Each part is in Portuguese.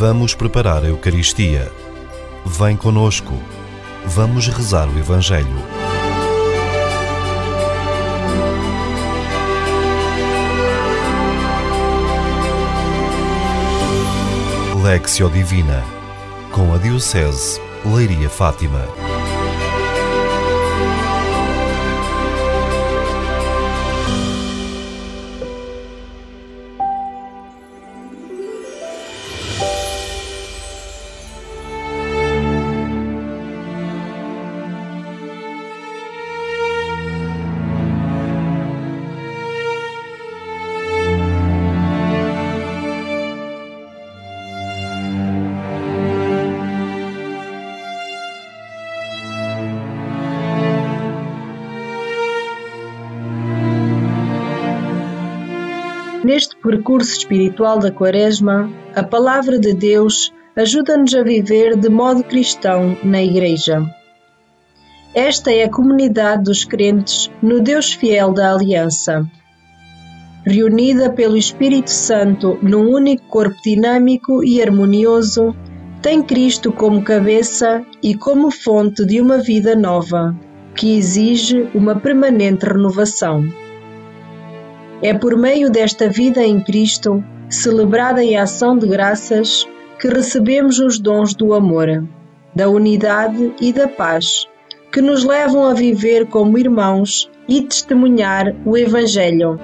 Vamos preparar a Eucaristia. Vem conosco. Vamos rezar o Evangelho. Lexio Divina com a Diocese Leiria Fátima. Neste percurso espiritual da Quaresma, a Palavra de Deus ajuda-nos a viver de modo cristão na Igreja. Esta é a comunidade dos crentes no Deus fiel da Aliança. Reunida pelo Espírito Santo num único corpo dinâmico e harmonioso, tem Cristo como cabeça e como fonte de uma vida nova, que exige uma permanente renovação. É por meio desta vida em Cristo, celebrada em ação de graças, que recebemos os dons do amor, da unidade e da paz, que nos levam a viver como irmãos e testemunhar o Evangelho.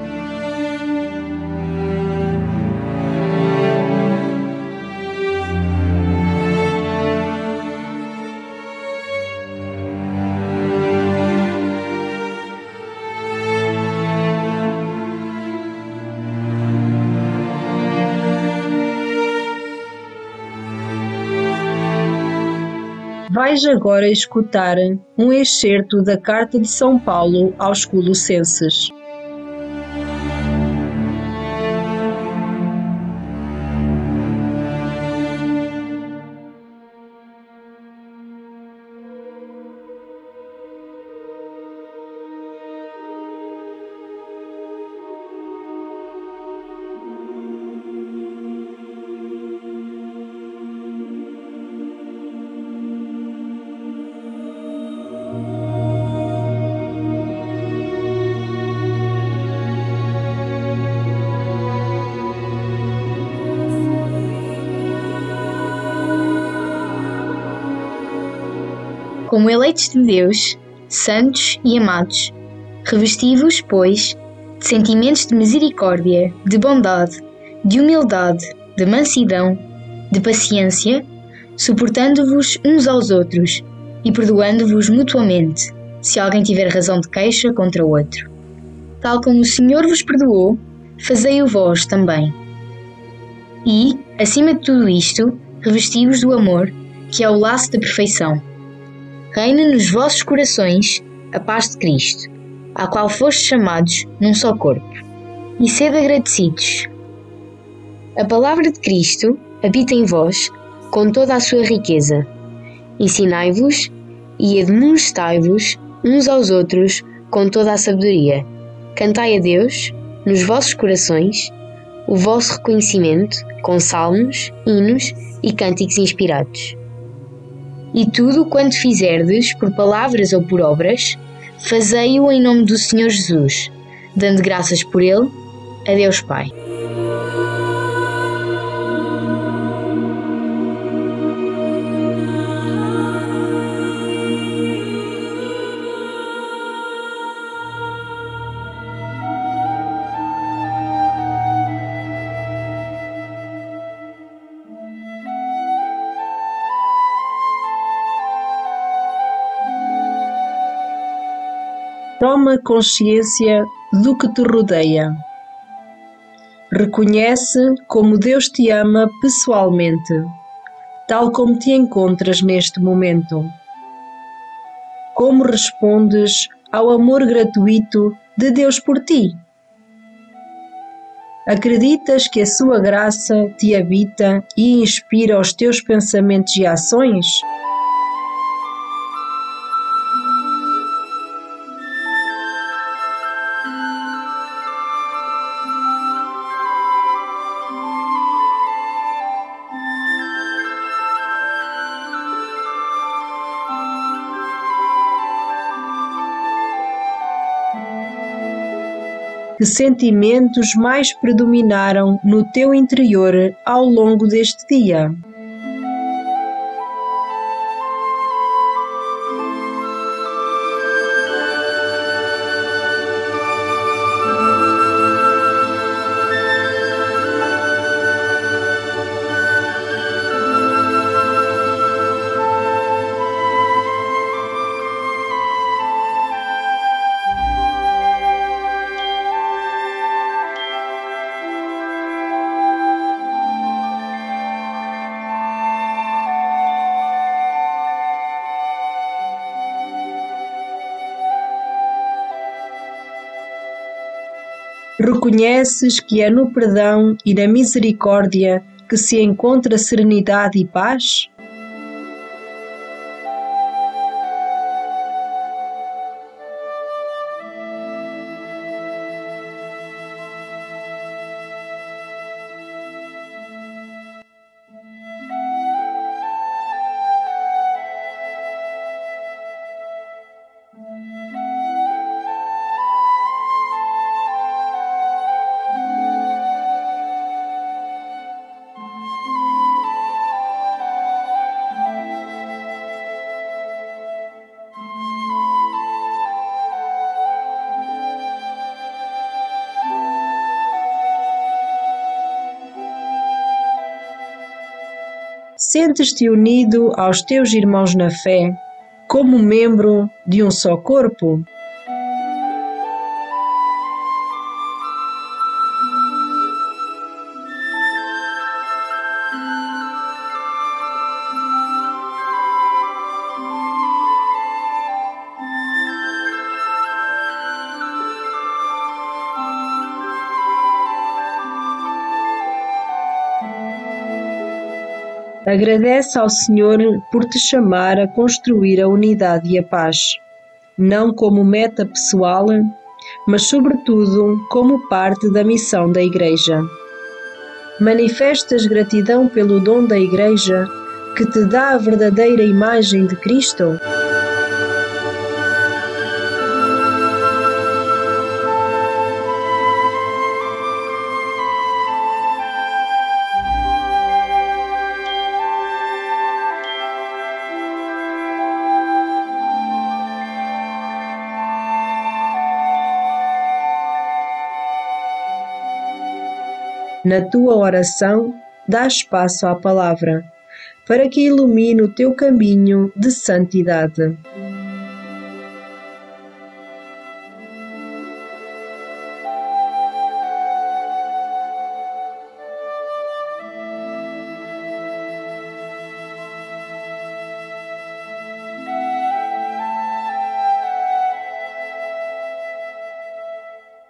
Vais agora escutar um excerto da Carta de São Paulo aos Colossenses. Como eleitos de Deus, santos e amados, revesti-vos, pois, de sentimentos de misericórdia, de bondade, de humildade, de mansidão, de paciência, suportando-vos uns aos outros e perdoando-vos mutuamente, se alguém tiver razão de queixa contra o outro. Tal como o Senhor vos perdoou, fazei-o vós também. E, acima de tudo isto, revesti-vos do amor, que é o laço da perfeição reina nos vossos corações a paz de Cristo, à qual fostes chamados num só corpo. E sede agradecidos. A palavra de Cristo habita em vós com toda a sua riqueza. Ensinai-vos e admoestai-vos uns aos outros com toda a sabedoria. Cantai a Deus, nos vossos corações, o vosso reconhecimento com salmos, hinos e cânticos inspirados. E tudo quanto fizerdes, por palavras ou por obras, fazei-o em nome do Senhor Jesus, dando graças por ele a Deus Pai. Toma consciência do que te rodeia. Reconhece como Deus te ama pessoalmente, tal como te encontras neste momento. Como respondes ao amor gratuito de Deus por ti? Acreditas que a sua graça te habita e inspira os teus pensamentos e ações? Que sentimentos mais predominaram no teu interior ao longo deste dia? Reconheces que é no perdão e na misericórdia que se encontra serenidade e paz? Sentes-te unido aos teus irmãos na fé, como membro de um só corpo? Agradece ao Senhor por te chamar a construir a unidade e a paz, não como meta pessoal, mas sobretudo como parte da missão da Igreja. Manifestas gratidão pelo dom da Igreja que te dá a verdadeira imagem de Cristo? Na tua oração, dá espaço à palavra, para que ilumine o teu caminho de santidade.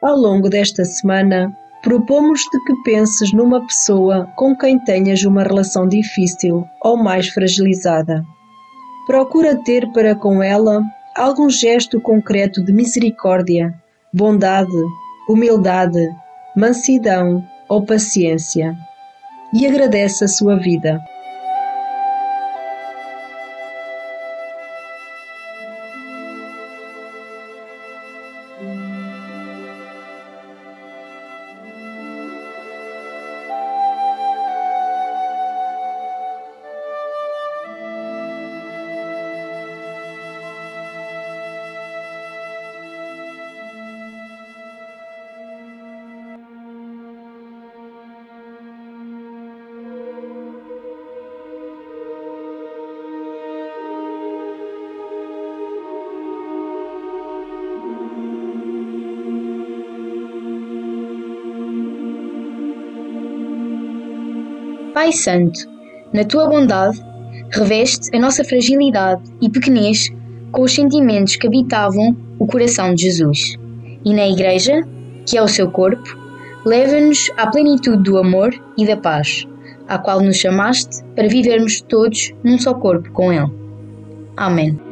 Ao longo desta semana, Propomos-te que penses numa pessoa com quem tenhas uma relação difícil ou mais fragilizada. Procura ter para com ela algum gesto concreto de misericórdia, bondade, humildade, mansidão ou paciência e agradece a sua vida. Pai Santo, na tua bondade, reveste a nossa fragilidade e pequenez com os sentimentos que habitavam o coração de Jesus. E na Igreja, que é o seu corpo, leva-nos à plenitude do amor e da paz, à qual nos chamaste para vivermos todos num só corpo com Ele. Amém.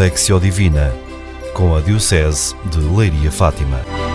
Lexio Divina com a Diocese de Leiria Fátima.